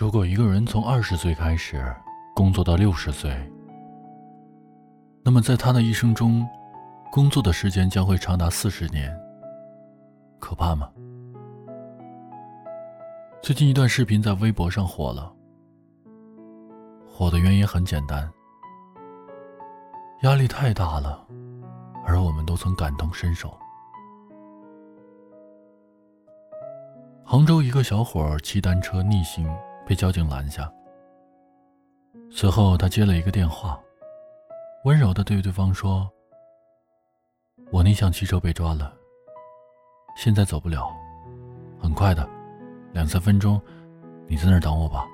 如果一个人从二十岁开始工作到六十岁，那么在他的一生中，工作的时间将会长达四十年。可怕吗？最近一段视频在微博上火了，火的原因很简单，压力太大了，而我们都曾感同身受。杭州一个小伙骑单车逆行。被交警拦下。随后，他接了一个电话，温柔的对对方说：“我那辆汽车被抓了，现在走不了，很快的，两三分钟，你在那儿等我吧。”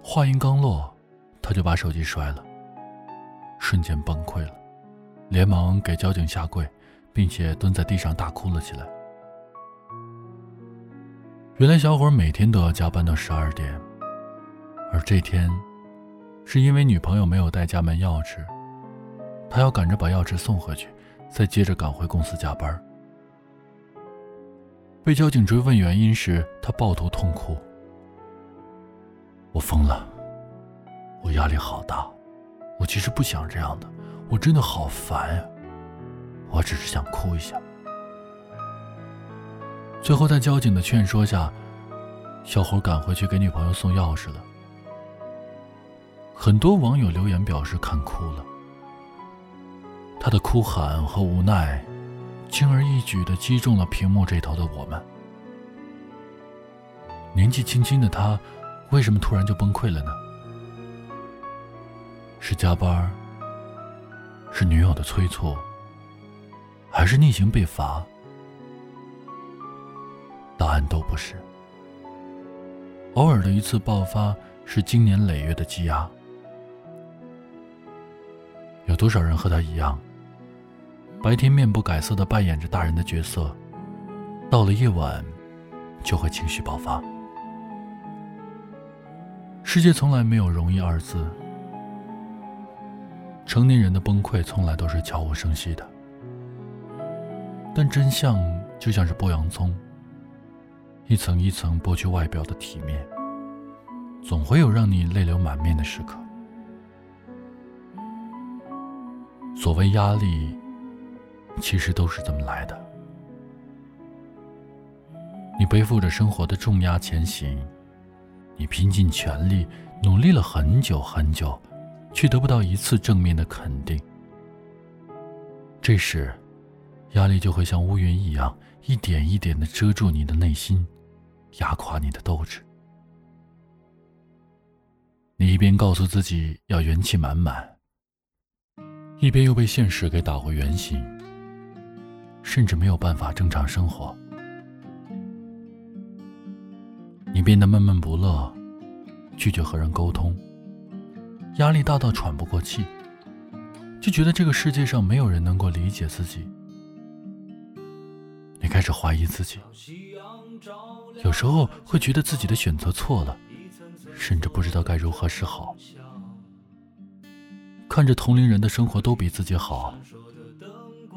话音刚落，他就把手机摔了，瞬间崩溃了，连忙给交警下跪，并且蹲在地上大哭了起来。原来小伙每天都要加班到十二点，而这天，是因为女朋友没有带家门钥匙，他要赶着把钥匙送回去，再接着赶回公司加班。被交警追问原因时，他抱头痛哭：“我疯了，我压力好大，我其实不想这样的，我真的好烦呀，我只是想哭一下。”最后，在交警的劝说下，小伙赶回去给女朋友送钥匙了。很多网友留言表示看哭了，他的哭喊和无奈，轻而易举的击中了屏幕这头的我们。年纪轻轻的他，为什么突然就崩溃了呢？是加班？是女友的催促？还是逆行被罚？答案都不是。偶尔的一次爆发是经年累月的积压。有多少人和他一样，白天面不改色的扮演着大人的角色，到了夜晚就会情绪爆发。世界从来没有容易二字，成年人的崩溃从来都是悄无声息的，但真相就像是剥洋葱。一层一层剥去外表的体面，总会有让你泪流满面的时刻。所谓压力，其实都是这么来的。你背负着生活的重压前行，你拼尽全力努力了很久很久，却得不到一次正面的肯定。这时，压力就会像乌云一样，一点一点的遮住你的内心。压垮你的斗志。你一边告诉自己要元气满满，一边又被现实给打回原形，甚至没有办法正常生活。你变得闷闷不乐，拒绝和人沟通，压力大到喘不过气，就觉得这个世界上没有人能够理解自己。你开始怀疑自己。有时候会觉得自己的选择错了，甚至不知道该如何是好。看着同龄人的生活都比自己好，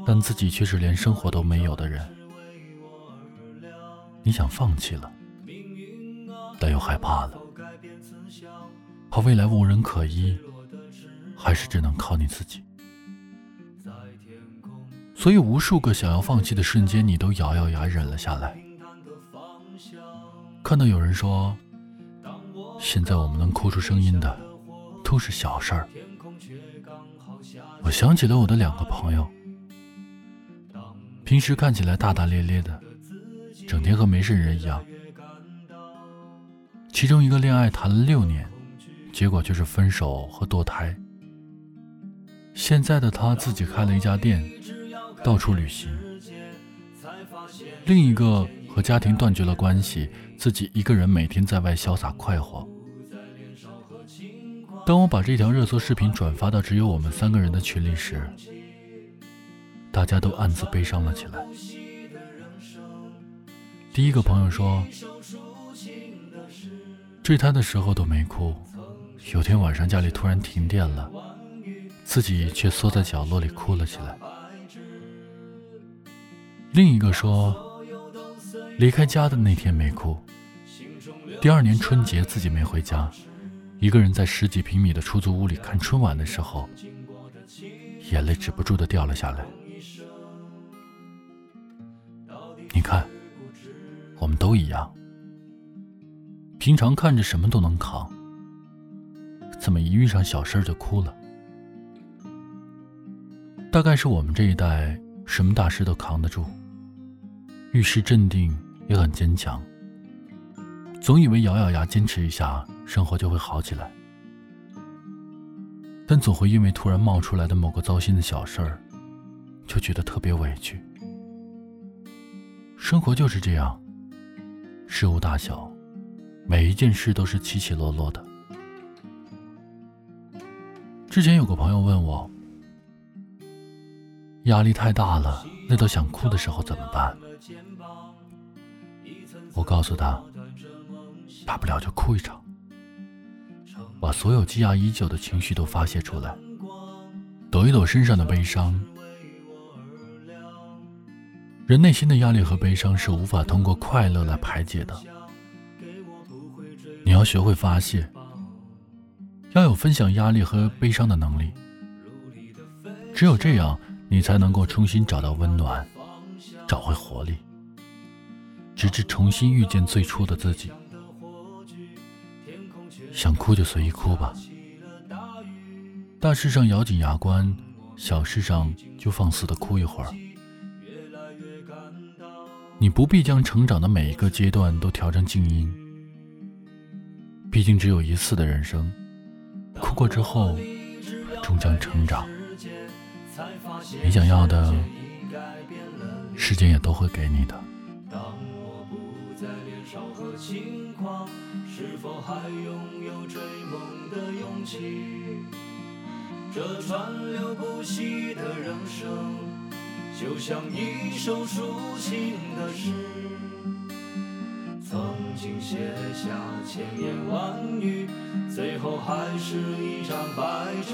但自己却是连生活都没有的人。你想放弃了，但又害怕了，怕未来无人可依，还是只能靠你自己。所以，无数个想要放弃的瞬间，你都咬咬牙忍了下来。看到有人说，现在我们能哭出声音的都是小事儿。我想起了我的两个朋友，平时看起来大大咧咧的，整天和没事人一样。其中一个恋爱谈了六年，结果就是分手和堕胎。现在的他自己开了一家店，到处旅行。另一个。和家庭断绝了关系，自己一个人每天在外潇洒快活。当我把这条热搜视频转发到只有我们三个人的群里时，大家都暗自悲伤了起来。第一个朋友说，坠胎的时候都没哭，有天晚上家里突然停电了，自己却缩在角落里哭了起来。另一个说。离开家的那天没哭，第二年春节自己没回家，一个人在十几平米的出租屋里看春晚的时候，眼泪止不住的掉了下来。你看，我们都一样，平常看着什么都能扛，怎么一遇上小事就哭了？大概是我们这一代什么大事都扛得住，遇事镇定也很坚强，总以为咬咬牙坚持一下，生活就会好起来，但总会因为突然冒出来的某个糟心的小事儿，就觉得特别委屈。生活就是这样，事物大小，每一件事都是起起落落的。之前有个朋友问我。压力太大了，累到想哭的时候怎么办？我告诉他，大不了就哭一场，把所有积压已久的情绪都发泄出来，抖一抖身上的悲伤。人内心的压力和悲伤是无法通过快乐来排解的，你要学会发泄，要有分享压力和悲伤的能力，只有这样。你才能够重新找到温暖，找回活力，直至重新遇见最初的自己。想哭就随意哭吧，大事上咬紧牙关，小事上就放肆的哭一会儿。你不必将成长的每一个阶段都调成静音，毕竟只有一次的人生，哭过之后，终将成长。你想要的，时间也都会给你的。当我不再年少和轻狂，是否还拥有追梦的勇气？这川流不息的人生，就像一首抒情的诗，曾经写下千言万语，最后还是一张白纸。